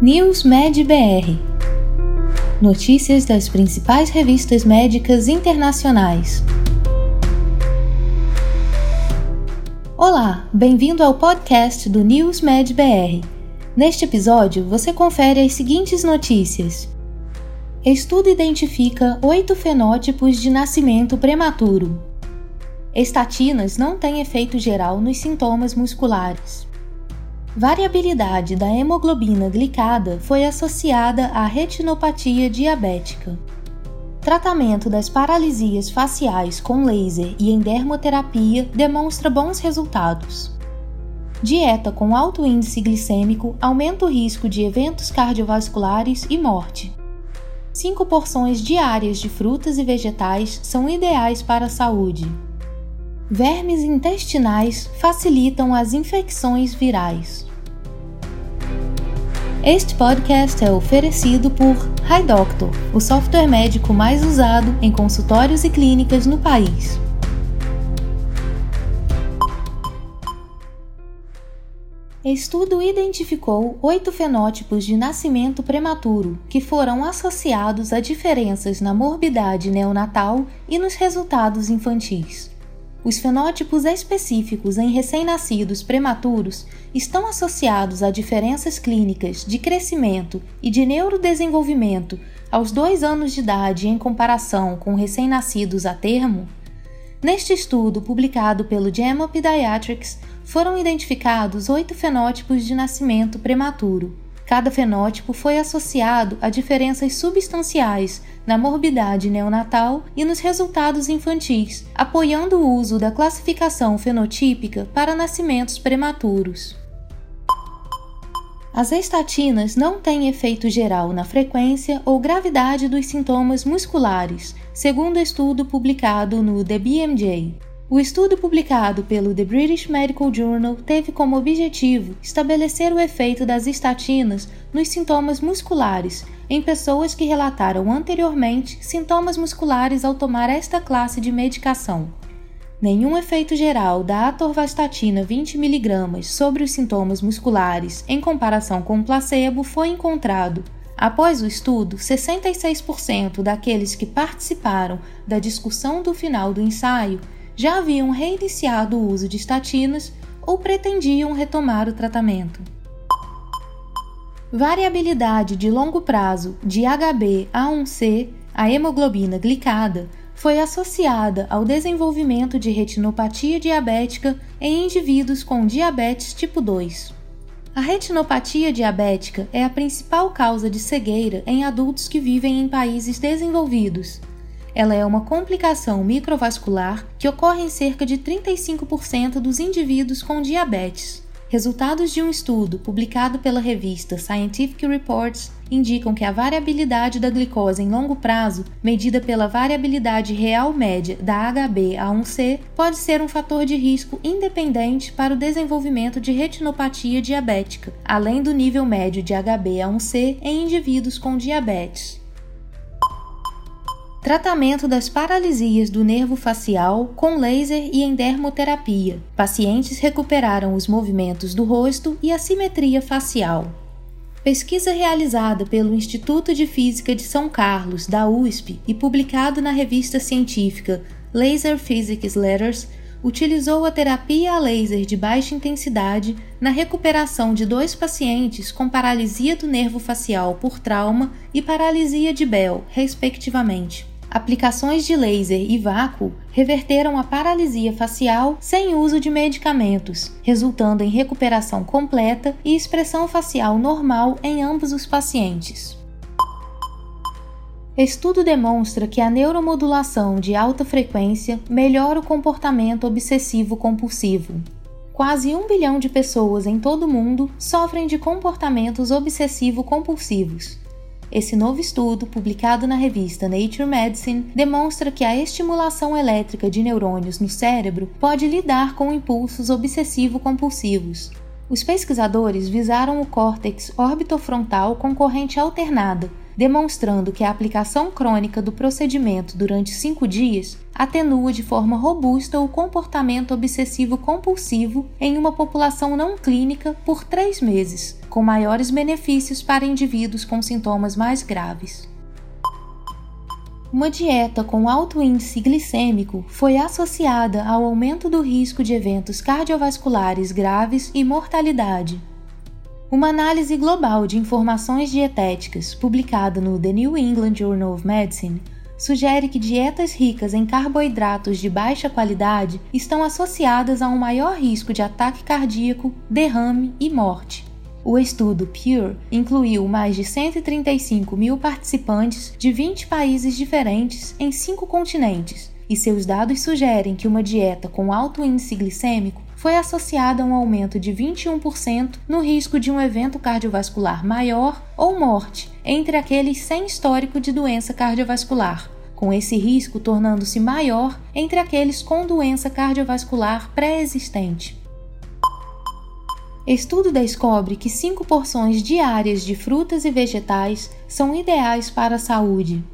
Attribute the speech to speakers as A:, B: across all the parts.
A: News Med BR Notícias das principais revistas médicas internacionais. Olá, bem-vindo ao podcast do News Med BR. Neste episódio, você confere as seguintes notícias. Estudo identifica oito fenótipos de nascimento prematuro. Estatinas não têm efeito geral nos sintomas musculares. Variabilidade da hemoglobina glicada foi associada à retinopatia diabética. Tratamento das paralisias faciais com laser e endermoterapia demonstra bons resultados. Dieta com alto índice glicêmico aumenta o risco de eventos cardiovasculares e morte. Cinco porções diárias de frutas e vegetais são ideais para a saúde. Vermes intestinais facilitam as infecções virais. Este podcast é oferecido por HiDoctor, o software médico mais usado em consultórios e clínicas no país. Estudo identificou oito fenótipos de nascimento prematuro que foram associados a diferenças na morbidade neonatal e nos resultados infantis. Os fenótipos específicos em recém-nascidos prematuros estão associados a diferenças clínicas de crescimento e de neurodesenvolvimento aos dois anos de idade em comparação com recém-nascidos a termo. Neste estudo, publicado pelo JAMA Pediatrics, foram identificados oito fenótipos de nascimento prematuro Cada fenótipo foi associado a diferenças substanciais na morbidade neonatal e nos resultados infantis, apoiando o uso da classificação fenotípica para nascimentos prematuros. As estatinas não têm efeito geral na frequência ou gravidade dos sintomas musculares, segundo estudo publicado no The BMJ. O estudo publicado pelo The British Medical Journal teve como objetivo estabelecer o efeito das estatinas nos sintomas musculares em pessoas que relataram anteriormente sintomas musculares ao tomar esta classe de medicação. Nenhum efeito geral da atorvastatina 20mg sobre os sintomas musculares em comparação com o placebo foi encontrado. Após o estudo, 66% daqueles que participaram da discussão do final do ensaio já haviam reiniciado o uso de estatinas ou pretendiam retomar o tratamento. Variabilidade de longo prazo de HbA1c, a hemoglobina glicada, foi associada ao desenvolvimento de retinopatia diabética em indivíduos com diabetes tipo 2. A retinopatia diabética é a principal causa de cegueira em adultos que vivem em países desenvolvidos ela é uma complicação microvascular que ocorre em cerca de 35% dos indivíduos com diabetes. Resultados de um estudo publicado pela revista Scientific Reports indicam que a variabilidade da glicose em longo prazo, medida pela variabilidade real média da HbA1c, pode ser um fator de risco independente para o desenvolvimento de retinopatia diabética, além do nível médio de HbA1c em indivíduos com diabetes. Tratamento das paralisias do nervo facial com laser e endermoterapia. Pacientes recuperaram os movimentos do rosto e a simetria facial. Pesquisa realizada pelo Instituto de Física de São Carlos, da USP, e publicado na revista científica Laser Physics Letters, utilizou a terapia a laser de baixa intensidade na recuperação de dois pacientes com paralisia do nervo facial por trauma e paralisia de Bell, respectivamente. Aplicações de laser e vácuo reverteram a paralisia facial sem uso de medicamentos, resultando em recuperação completa e expressão facial normal em ambos os pacientes. Estudo demonstra que a neuromodulação de alta frequência melhora o comportamento obsessivo-compulsivo. Quase um bilhão de pessoas em todo o mundo sofrem de comportamentos obsessivo-compulsivos, esse novo estudo, publicado na revista Nature Medicine, demonstra que a estimulação elétrica de neurônios no cérebro pode lidar com impulsos obsessivo-compulsivos. Os pesquisadores visaram o córtex orbitofrontal com corrente alternada, demonstrando que a aplicação crônica do procedimento durante cinco dias atenua de forma robusta o comportamento obsessivo-compulsivo em uma população não clínica por três meses, com maiores benefícios para indivíduos com sintomas mais graves. Uma dieta com alto índice glicêmico foi associada ao aumento do risco de eventos cardiovasculares graves e mortalidade. Uma análise global de informações dietéticas, publicada no The New England Journal of Medicine, sugere que dietas ricas em carboidratos de baixa qualidade estão associadas a um maior risco de ataque cardíaco, derrame e morte. O estudo Pure incluiu mais de 135 mil participantes de 20 países diferentes em cinco continentes, e seus dados sugerem que uma dieta com alto índice glicêmico foi associada a um aumento de 21% no risco de um evento cardiovascular maior ou morte entre aqueles sem histórico de doença cardiovascular, com esse risco tornando-se maior entre aqueles com doença cardiovascular pré-existente. Estudo descobre que 5 porções diárias de frutas e vegetais são ideais para a saúde.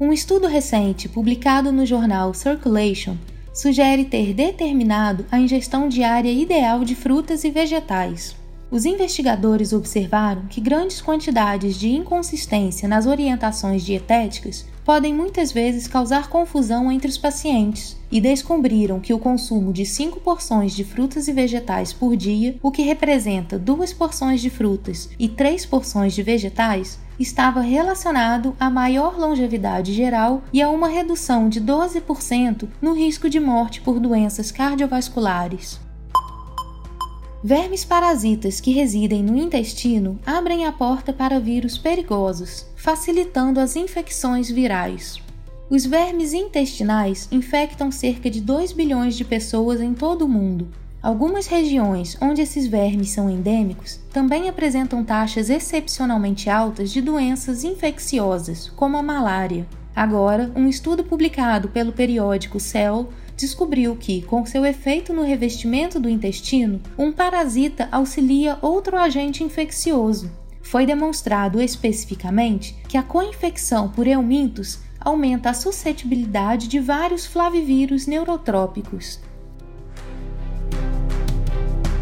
A: Um estudo recente publicado no jornal Circulation sugere ter determinado a ingestão diária ideal de frutas e vegetais. Os investigadores observaram que grandes quantidades de inconsistência nas orientações dietéticas podem muitas vezes causar confusão entre os pacientes e descobriram que o consumo de 5 porções de frutas e vegetais por dia, o que representa duas porções de frutas e três porções de vegetais, estava relacionado a maior longevidade geral e a uma redução de 12% no risco de morte por doenças cardiovasculares. Vermes parasitas que residem no intestino abrem a porta para vírus perigosos, facilitando as infecções virais. Os vermes intestinais infectam cerca de 2 bilhões de pessoas em todo o mundo, Algumas regiões onde esses vermes são endêmicos também apresentam taxas excepcionalmente altas de doenças infecciosas, como a malária. Agora, um estudo publicado pelo periódico Cell descobriu que, com seu efeito no revestimento do intestino, um parasita auxilia outro agente infeccioso. Foi demonstrado especificamente que a coinfecção por eumintos aumenta a suscetibilidade de vários flavivírus neurotrópicos.